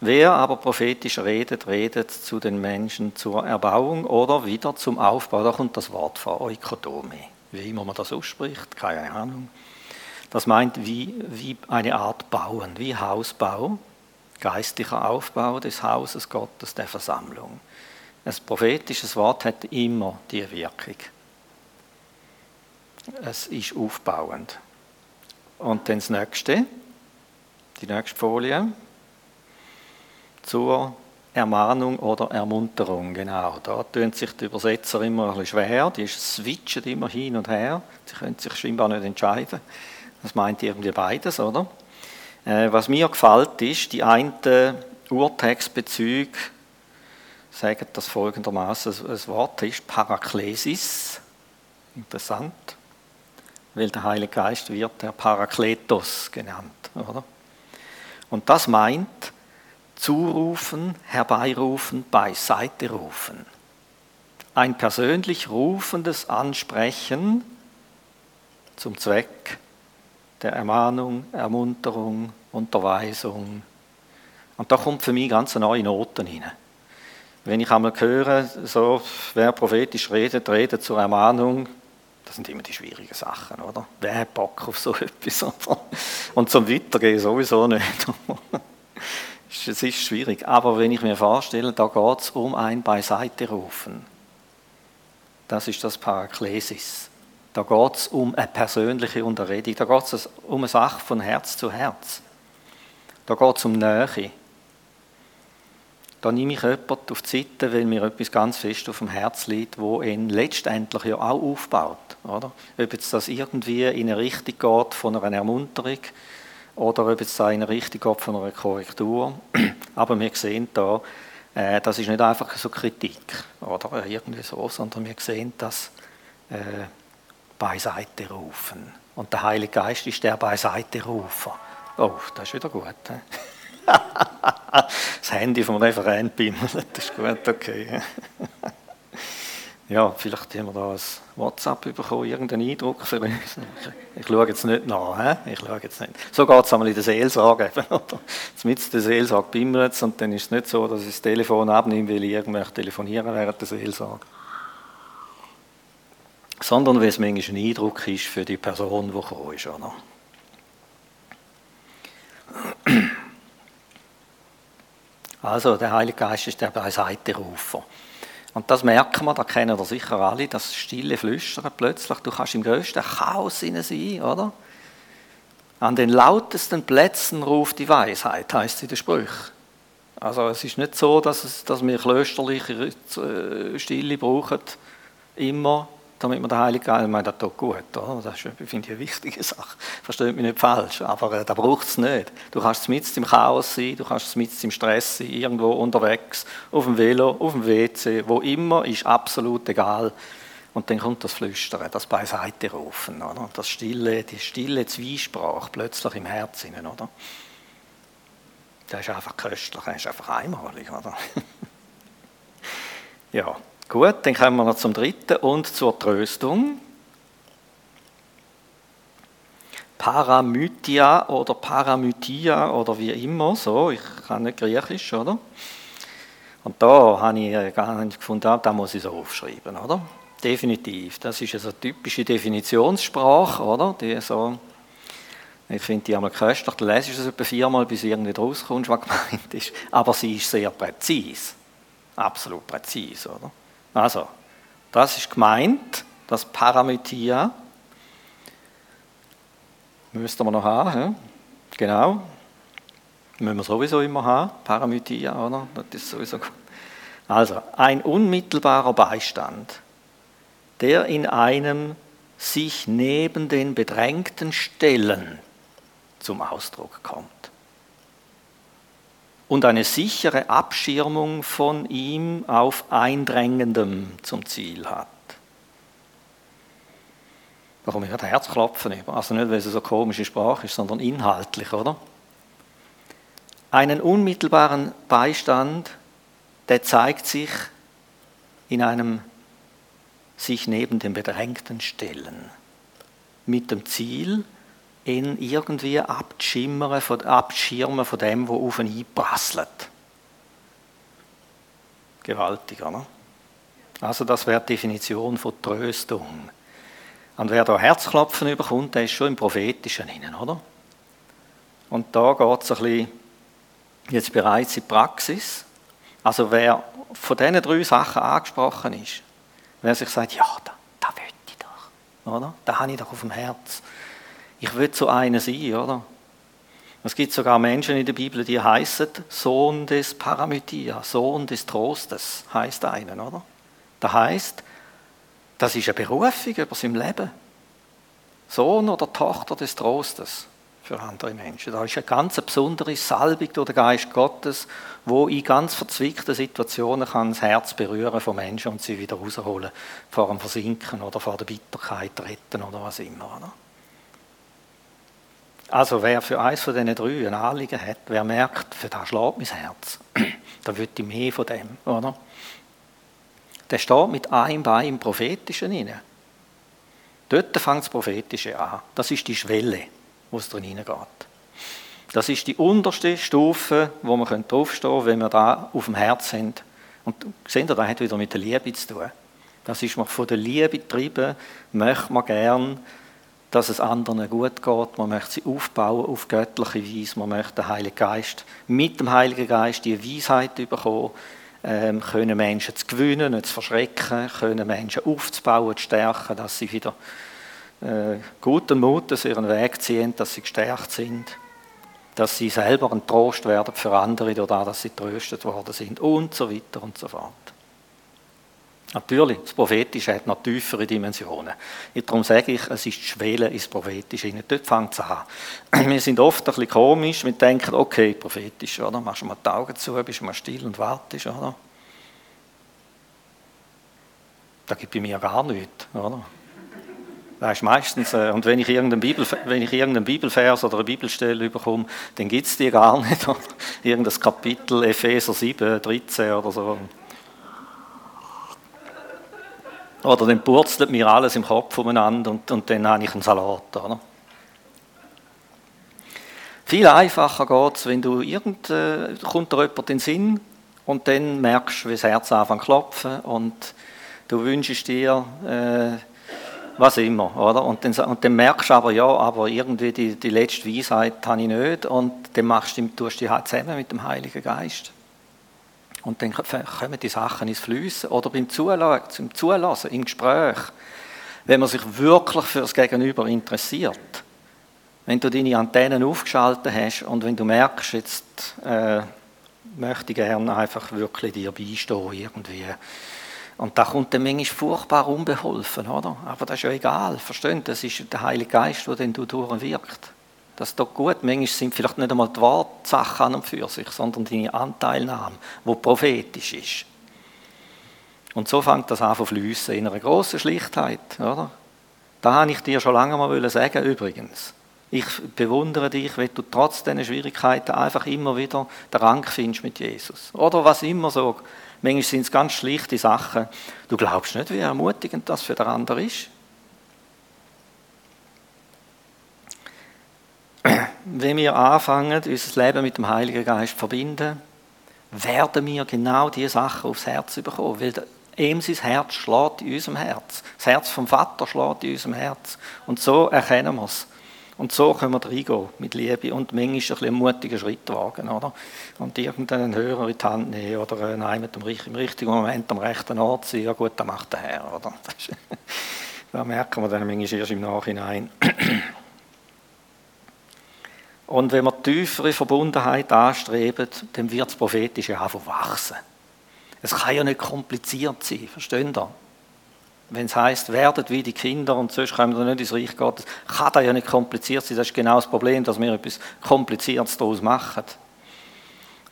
Speaker 1: Wer aber prophetisch redet, redet zu den Menschen zur Erbauung oder wieder zum Aufbau. Da kommt das Wort vor, Oikodome. Wie immer man das ausspricht, keine Ahnung. Das meint wie, wie eine Art Bauen, wie Hausbau, geistlicher Aufbau des Hauses Gottes, der Versammlung. Ein prophetisches Wort hat immer die Wirkung. Es ist aufbauend. Und dann das nächste, die nächste Folie zur Ermahnung oder Ermunterung, genau. Da tun sich die Übersetzer immer ein bisschen schwer, die switchen immer hin und her, sie können sich scheinbar nicht entscheiden. Das meint irgendwie beides, oder? Äh, was mir gefällt, ist, die einen Urtextbezüge sagen das folgendermaßen: Das Wort ist Paraklesis. Interessant, weil der Heilige Geist wird der Parakletos genannt, oder? Und das meint, zurufen, herbeirufen, beiseite rufen. Ein persönlich rufendes Ansprechen zum Zweck der Ermahnung, Ermunterung, Unterweisung. Und da kommt für mich ganz neue Noten hinein. Wenn ich einmal höre, so, wer prophetisch redet, redet zur Ermahnung, das sind immer die schwierigen Sachen, oder? Wer hat Bock auf so etwas? Und zum Weitergehen sowieso nicht. Es ist schwierig. Aber wenn ich mir vorstelle, da geht es um ein Beiseite rufen. Das ist das Paraklesis. Da geht es um eine persönliche Unterredung. Da geht es um eine Sache von Herz zu Herz. Da geht es um Nähe. Da nehme ich jemanden auf die Seite, weil mir etwas ganz fest auf dem Herz liegt, wo ihn letztendlich ja auch aufbaut. Oder? Ob jetzt das irgendwie in eine Richtung geht von einer Ermunterung oder ob es in eine Richtung geht von einer Korrektur. Aber wir sehen da, äh, das ist nicht einfach so Kritik oder irgendwie so, sondern wir sehen das äh, beiseite rufen. Und der Heilige Geist ist der beiseite Rufer. Oh, das ist wieder gut. das Handy vom Referent bimmelt, das ist gut, okay. Ja, vielleicht haben wir da ein WhatsApp bekommen, irgendeinen Eindruck für uns. Ich schaue jetzt nicht nach. He? Ich schaue jetzt nicht. So geht es einmal in der Seelsorge. Mit der Seelsorge bimmelt und dann ist es nicht so, dass ich das Telefon abnehme, weil ich irgendwelche telefonieren während der Seelsorge. Sondern weil es manchmal ein Eindruck ist für die Person, die gekommen ist. Oder? Also, der Heilige Geist ist der Beiseiterufer. Und das merken wir, da kennen wir sicher alle, das stille Flüstern plötzlich. Du kannst im größten Chaos sein, oder? An den lautesten Plätzen ruft die Weisheit, heißt sie in den Sprüchen. Also es ist nicht so, dass, es, dass wir klösterliche äh, Stille brauchen, immer, damit wir den Heiligen Geist, ich meine, das tut gut, oder? das ist, finde ich, eine wichtige Sache, versteht mich nicht falsch, aber äh, da braucht es nicht. Du kannst mit im Chaos sein, du kannst mit im Stress sein, irgendwo unterwegs, auf dem Velo, auf dem WC, wo immer, ist absolut egal. Und dann kommt das Flüstern, das Beiseite rufen, oder? das stille, die stille Zwiesprache plötzlich im Herzen, oder? Das ist einfach köstlich, das ist einfach einmalig, oder? ja. Gut, dann kommen wir noch zum dritten und zur Tröstung. Paramythia oder Paramythia oder wie immer, so, ich kann nicht Griechisch, oder? Und da habe ich, äh, gefunden, ah, da muss ich so aufschreiben, oder? Definitiv. Das ist eine typische Definitionssprache, oder? Die so, ich finde die einmal köstlich, da lese ich es etwa viermal, bis du irgendwie rauskommst, was gemeint ist. Aber sie ist sehr präzise. Absolut präzise, oder? Also, das ist gemeint, das Paramythia. Müssten wir noch haben, he? genau. Müssen wir sowieso immer haben, Paramythia, oder? Das ist sowieso gut. Also, ein unmittelbarer Beistand, der in einem sich neben den Bedrängten stellen zum Ausdruck kommt und eine sichere Abschirmung von ihm auf Eindrängendem zum Ziel hat. Da komme ich gerade Herzklopfen über. Also nicht, weil es so komische Sprache ist, sondern inhaltlich, oder? Einen unmittelbaren Beistand, der zeigt sich in einem sich neben dem Bedrängten stellen. Mit dem Ziel, ihn irgendwie abschirmen von, abschirmen von dem, was auf ihn einprasselt. Gewaltig, oder? Also das wäre die Definition von Tröstung. Und wer da Herzklopfen überkommt, der ist schon im Prophetischen hinein, oder? Und da geht es ein bisschen jetzt bereits in die Praxis. Also wer von diesen drei Sachen angesprochen ist, wer sich sagt, ja, da, da will ich doch, oder? Da habe ich doch auf dem Herz. Ich will so einer sein, oder? Es gibt sogar Menschen in der Bibel, die heißen Sohn des Paramythia, Sohn des Trostes, heißt einen, oder? Das heißt, das ist eine Berufung über sein Leben. Sohn oder Tochter des Trostes für andere Menschen. Da ist eine ganz besondere Salbung durch den Geist Gottes, wo in ganz verzwickten Situationen kann das Herz berühren von Menschen und sie wieder rausholen vor dem Versinken oder vor der Bitterkeit retten oder was immer. Oder? Also wer für eins von diesen drei ein Anliegen hat, wer merkt, für das schlägt mein Herz, dann wird ich mehr von dem, oder? Der steht mit einem Bein im Prophetischen inne. Dort fängt das Prophetische an. Das ist die Schwelle, wo es drin hineingeht. Das ist die unterste Stufe, wo man draufstehen können, wenn wir da auf dem Herz sind. Und seht ihr, das hat wieder mit der Liebe zu tun. Das ist man von der Liebe getrieben, möchte man gern dass es anderen gut geht. Man möchte sie aufbauen auf göttliche Weise. Man möchte den Heiligen Geist, mit dem Heiligen Geist die Weisheit bekommen, ähm, können Menschen zu gewinnen, nicht zu verschrecken, können Menschen aufzubauen, zu stärken, dass sie wieder äh, guten Mutes ihren Weg ziehen, dass sie gestärkt sind, dass sie selber ein Trost werden für andere, dadurch, dass sie tröstet worden sind und so weiter und so fort. Natürlich, das Prophetische hat noch tiefere Dimensionen. Darum sage ich, es ist die Schwelle ins Prophetische. Dort fängt es an. Wir sind oft ein bisschen komisch. Wir denken, okay, prophetisch, oder? Machst du mal die Augen zu, bist du mal still und wartest, oder? Da gibt es bei mir gar nichts, oder? Weißt, meistens, äh, und wenn ich, irgendeinen Bibel, wenn ich irgendeinen Bibelvers oder eine Bibelstelle bekomme, dann gibt es die gar nicht. Oder? Irgendein Kapitel, Epheser 7, 13 oder so. Oder dann purzelt mir alles im Kopf umeinander und, und dann habe ich einen Salat. Oder? Viel einfacher geht es, wenn du irgend, äh, kommt dir jemand in den Sinn und dann merkst du, wie das Herz anfängt zu klopfen und du wünschst dir äh, was immer, oder? Und dann, und dann merkst du aber, ja, aber irgendwie die, die letzte Weisheit habe ich nicht und dann machst du, tust du die halt zusammen mit dem Heiligen Geist. Und dann kommen die Sachen ins Fließen. Oder beim Zulassen, zum Zulassen, im Gespräch. Wenn man sich wirklich für das Gegenüber interessiert. Wenn du deine Antennen aufgeschaltet hast und wenn du merkst, jetzt äh, möchte ich gerne einfach wirklich dir beistehen irgendwie. Und da kommt dann manchmal furchtbar unbeholfen, oder? Aber das ist ja egal, versteht? Das ist der Heilige Geist, der dann durchwirkt. Das doch gut. Manchmal sind vielleicht nicht einmal die Wortsachen an und für sich, sondern deine Anteilnahme, die prophetisch ist. Und so fängt das an zu fließen in einer grossen Schlichtheit, oder? Da habe ich dir schon lange mal sagen übrigens. Ich bewundere dich, wenn du trotz diesen Schwierigkeiten einfach immer wieder den Rang findest mit Jesus. Oder was immer so. Manchmal sind es ganz schlichte Sachen. Du glaubst nicht, wie ermutigend das für den anderen ist. Wenn wir anfangen, unser Leben mit dem Heiligen Geist zu verbinden, werden wir genau diese Sachen aufs Herz bekommen. Weil ihm sein Herz schlägt in unserem Herz. Das Herz vom Vater schlägt in unserem Herz. Und so erkennen wir es. Und so können wir reingehen mit Liebe und manchmal ein bisschen einen mutigen Schritt wagen, oder? Und irgendeinen Hörer in die Hand nehmen oder dem, im richtigen Moment am rechten Ort sein. Ja gut, das macht der Herr, oder? da merken wir dann manchmal erst im Nachhinein. Und wenn wir tiefere Verbundenheit anstreben, dann wird das Prophetische einfach wachsen. Es kann ja nicht kompliziert sein, verstehen Sie? Wenn es heisst, werdet wie die Kinder und sonst kommen wir nicht ins Reich Gottes, kann das ja nicht kompliziert sein. Das ist genau das Problem, dass wir etwas Kompliziertes daraus machen.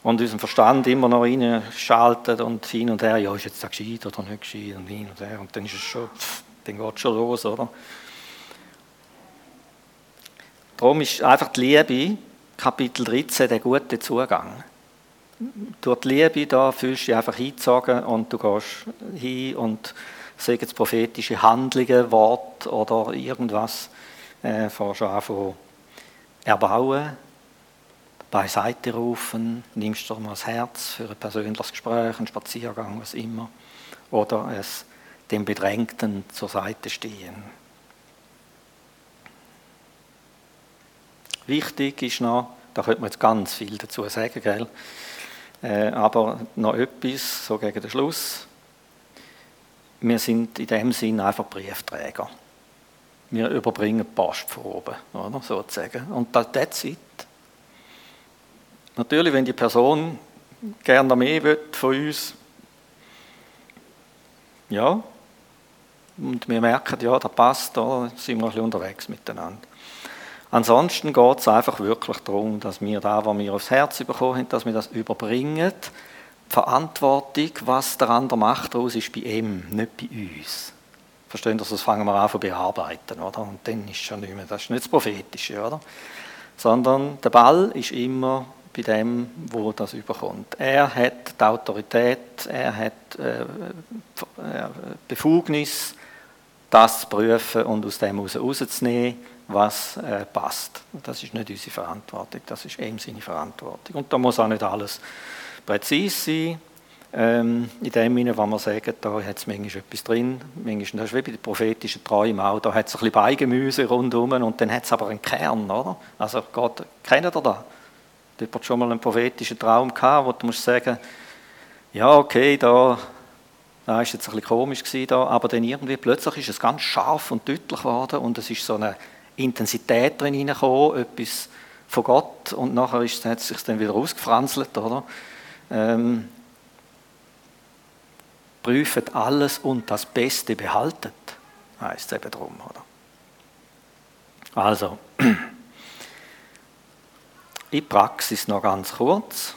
Speaker 1: Und unseren Verstand immer noch reinschalten und hin und her, ja, ist jetzt das gescheit oder nicht gescheit und hin und her. Und dann ist es schon, pff, dann geht es schon los, oder? Darum ist einfach die Liebe, Kapitel 13, der gute Zugang. Durch die Liebe da fühlst du dich einfach hingezogen und du gehst hin und es prophetische Handlungen, Wort oder irgendwas, äh, fährst du erbauen, beiseite rufen, nimmst du mal das Herz für ein persönliches Gespräch, einen Spaziergang, was immer, oder es dem Bedrängten zur Seite stehen. Wichtig ist noch, da könnte man jetzt ganz viel dazu sagen, gell? Äh, aber noch etwas, so gegen den Schluss. Wir sind in dem Sinn einfach Briefträger. Wir überbringen Post von oben, oder? sozusagen. Und das that's it. Natürlich, wenn die Person gerne mehr will von uns, ja, und wir merken, ja, das passt, da sind wir ein bisschen unterwegs miteinander. Ansonsten geht es einfach wirklich darum, dass wir da, was wir aufs Herz bekommen haben, dass wir das überbringen. Die Verantwortung, was der andere macht, daraus ist bei ihm, nicht bei uns. Verstehen Sie, das fangen wir an zu bearbeiten, oder? Und dann ist schon nicht mehr, das ist nicht das Prophetische, oder? Sondern der Ball ist immer bei dem, wo das überkommt. Er hat die Autorität, er hat äh, äh Befugnis, das zu prüfen und aus dem heraus rauszunehmen was äh, passt. Das ist nicht unsere Verantwortung, das ist eben seine Verantwortung. Und da muss auch nicht alles präzise sein. Ähm, in dem Sinne, wenn wir sagen, da hat es manchmal etwas drin, manchmal, das ist wie bei den prophetischen Träumen auch, da hat es ein bisschen Beigemüse rundherum und dann hat es aber einen Kern, oder? Also Gott, kennt ihr da? Jemand schon mal einen prophetischen Traum gehabt, wo du musst sagen, ja okay, da war jetzt ein bisschen komisch da, aber dann irgendwie plötzlich ist es ganz scharf und deutlich geworden und es ist so eine Intensität drin hineingekommen, etwas von Gott und nachher ist, hat es sich dann wieder ausgefranzelt, oder? Ähm, prüft alles und das Beste behaltet, heißt es eben drum, oder? Also, in Praxis noch ganz kurz.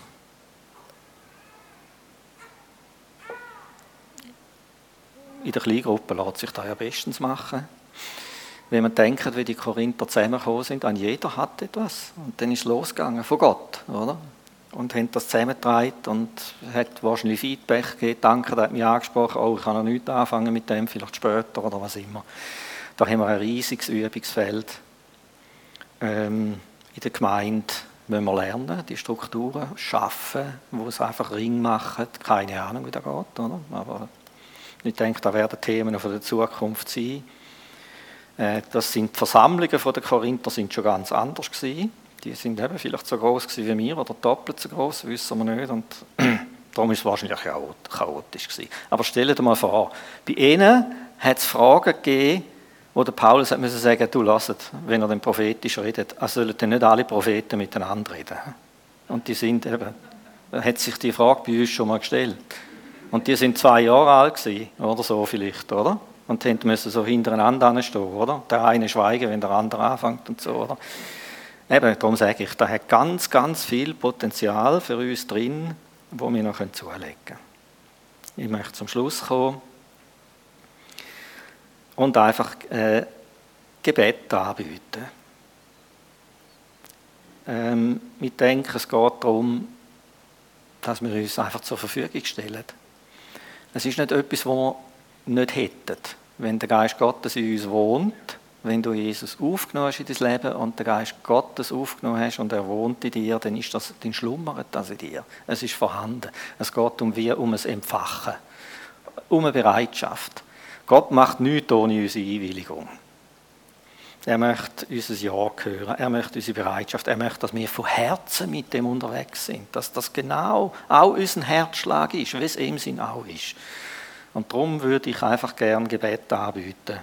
Speaker 1: In der Kleingruppe lässt sich das ja bestens machen wenn man denkt, wie die Korinther zusammengekommen sind, an jeder hat etwas. Und dann ist es losgegangen von Gott, oder? Und haben das zusammengetragen und hat wahrscheinlich Feedback gegeben. Danke, der hat mich angesprochen, oh, ich kann noch nichts anfangen mit dem, vielleicht später oder was immer. Da haben wir ein riesiges Übungsfeld. Ähm, in der Gemeinde müssen wir lernen, die Strukturen schaffen, wo es einfach Ring machen. Keine Ahnung, wie das geht, oder? Aber ich denke, da werden Themen für die Zukunft sein. Äh, das sind die Versammlungen der Korinther sind schon ganz anders gewesen. Die sind eben vielleicht so groß wie wir oder doppelt so groß, wissen wir nicht. Und Darum ist es wahrscheinlich chaotisch gewesen. Aber stell dir mal vor, bei ihnen hat es Fragen gegeben, wo der Paulus hat müssen sagen, du lasst, wenn er den prophetisch redet, also sollen dann nicht alle Propheten miteinander reden. Und die sind eben, hat sich die Frage bei uns schon mal gestellt. Und die sind zwei Jahre alt gewesen, oder so vielleicht, oder? Und die müssen so hintereinander stehen, oder? Der eine schweigen, wenn der andere anfängt und so, oder? Eben, darum sage ich, da hat ganz, ganz viel Potenzial für uns drin, wo wir noch zulegen können. Ich möchte zum Schluss kommen und einfach äh, Gebet anbieten. Ähm, ich denke, es geht darum, dass wir uns einfach zur Verfügung stellen. Es ist nicht etwas, was wir nicht hätten. Wenn der Geist Gottes in uns wohnt, wenn du Jesus aufgenommen hast in dein Leben und der Geist Gottes aufgenommen hast und er wohnt in dir, dann ist das, dann schlummert das in dir. Es ist vorhanden. Es geht um wir, um ein Empfachen, um eine Bereitschaft. Gott macht nichts ohne unsere Einwilligung. Er möchte unser Ja hören, er möchte unsere Bereitschaft, er möchte, dass wir von Herzen mit dem unterwegs sind, dass das genau auch unser Herzschlag ist, wie es ihm Sinn auch ist. Und darum würde ich einfach gerne Gebet anbieten.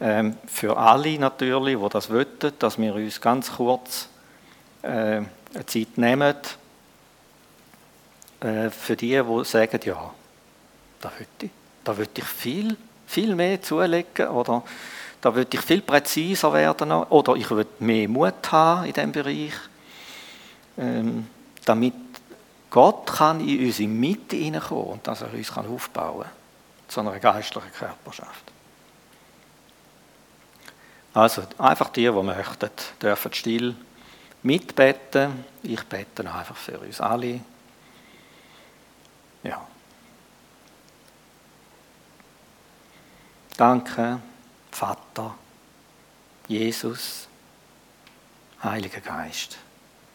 Speaker 1: Ähm, für alle natürlich, die das wollen, dass wir uns ganz kurz äh, eine Zeit nehmen, äh, für die, die sagen, ja, da will ich, da will ich viel, viel mehr zulegen oder da will ich viel präziser werden oder ich will mehr Mut haben in diesem Bereich, ähm, damit Gott kann in unsere Mitte hineinkommen und dass er uns aufbauen kann zu einer geistlichen Körperschaft. Also einfach die, die möchten, dürfen still mitbeten. Ich bete einfach für uns alle. Ja. Danke, Vater, Jesus, Heiliger Geist.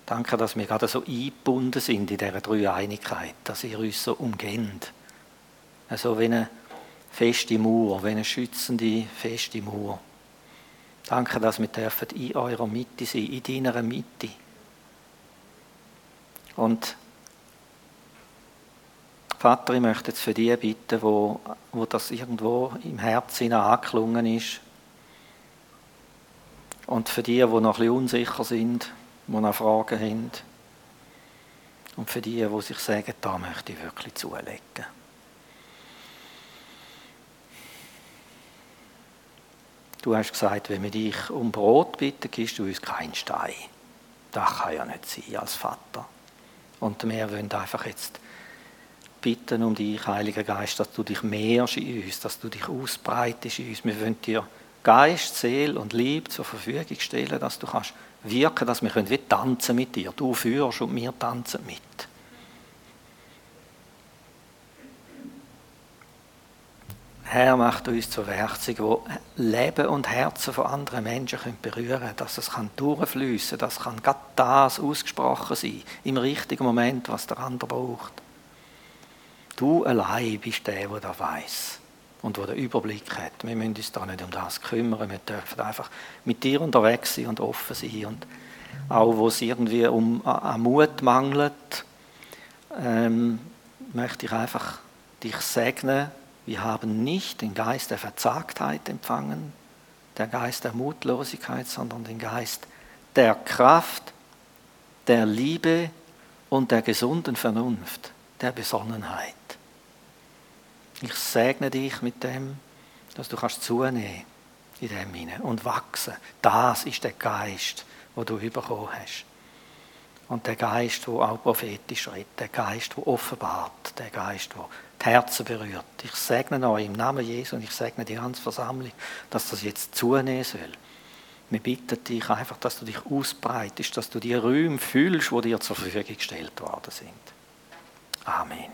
Speaker 1: Danke, dass wir gerade so eingebunden sind in dieser Dreieinigkeit, dass ihr uns so umgeht. Also wie eine feste Mauer, wie eine schützende, feste Mauer. Danke, dass wir dürfen in eurer Mitte sein, in deiner Mitte. Und Vater, ich möchte jetzt für die bitten, wo, wo das irgendwo im Herzen angeklungen ist. Und für die, die noch ein bisschen unsicher sind, die noch Fragen haben. Und für die, die sich sagen, da möchte ich wirklich zulegen. Du hast gesagt, wenn wir dich um Brot bitten, gibst du uns keinen Stein. Das kann ja nicht sein als Vater. Und wir wollen einfach jetzt bitten um dich, Heiliger Geist, dass du dich mehrst in uns, dass du dich ausbreitest in uns. Wir wollen dir Geist, Seele und Liebe zur Verfügung stellen, dass du kannst wirken, dass wir können wie tanzen mit dir. Du führst und wir tanzen mit. Herr, macht uns zu Werkzeugen, wo Leben und Herzen von anderen Menschen berühren können, dass es kann durchfließen, dass kann das ausgesprochen sein, im richtigen Moment, was der andere braucht. Du allein bist der, der das weiß und der den Überblick hat. Wir müssen uns da nicht um das kümmern, wir dürfen einfach mit dir unterwegs sein und offen sein und auch wo es irgendwie um an Mut mangelt, ähm, möchte ich einfach dich segnen wir haben nicht den Geist der Verzagtheit empfangen, der Geist der Mutlosigkeit, sondern den Geist der Kraft, der Liebe und der gesunden Vernunft, der Besonnenheit. Ich segne dich mit dem, dass du kannst zunehmen in dem hinein und wachsen. Das ist der Geist, wo du bekommen hast. Und der Geist, wo auch prophetisch redet, der Geist, wo offenbart, der Geist, wo die Herzen berührt. Ich segne euch im Namen Jesu und ich segne die ganze Versammlung, dass das jetzt zunehmen soll. Wir bitten dich einfach, dass du dich ausbreitest, dass du die Räume fühlst, wo dir zur Verfügung gestellt worden sind. Amen.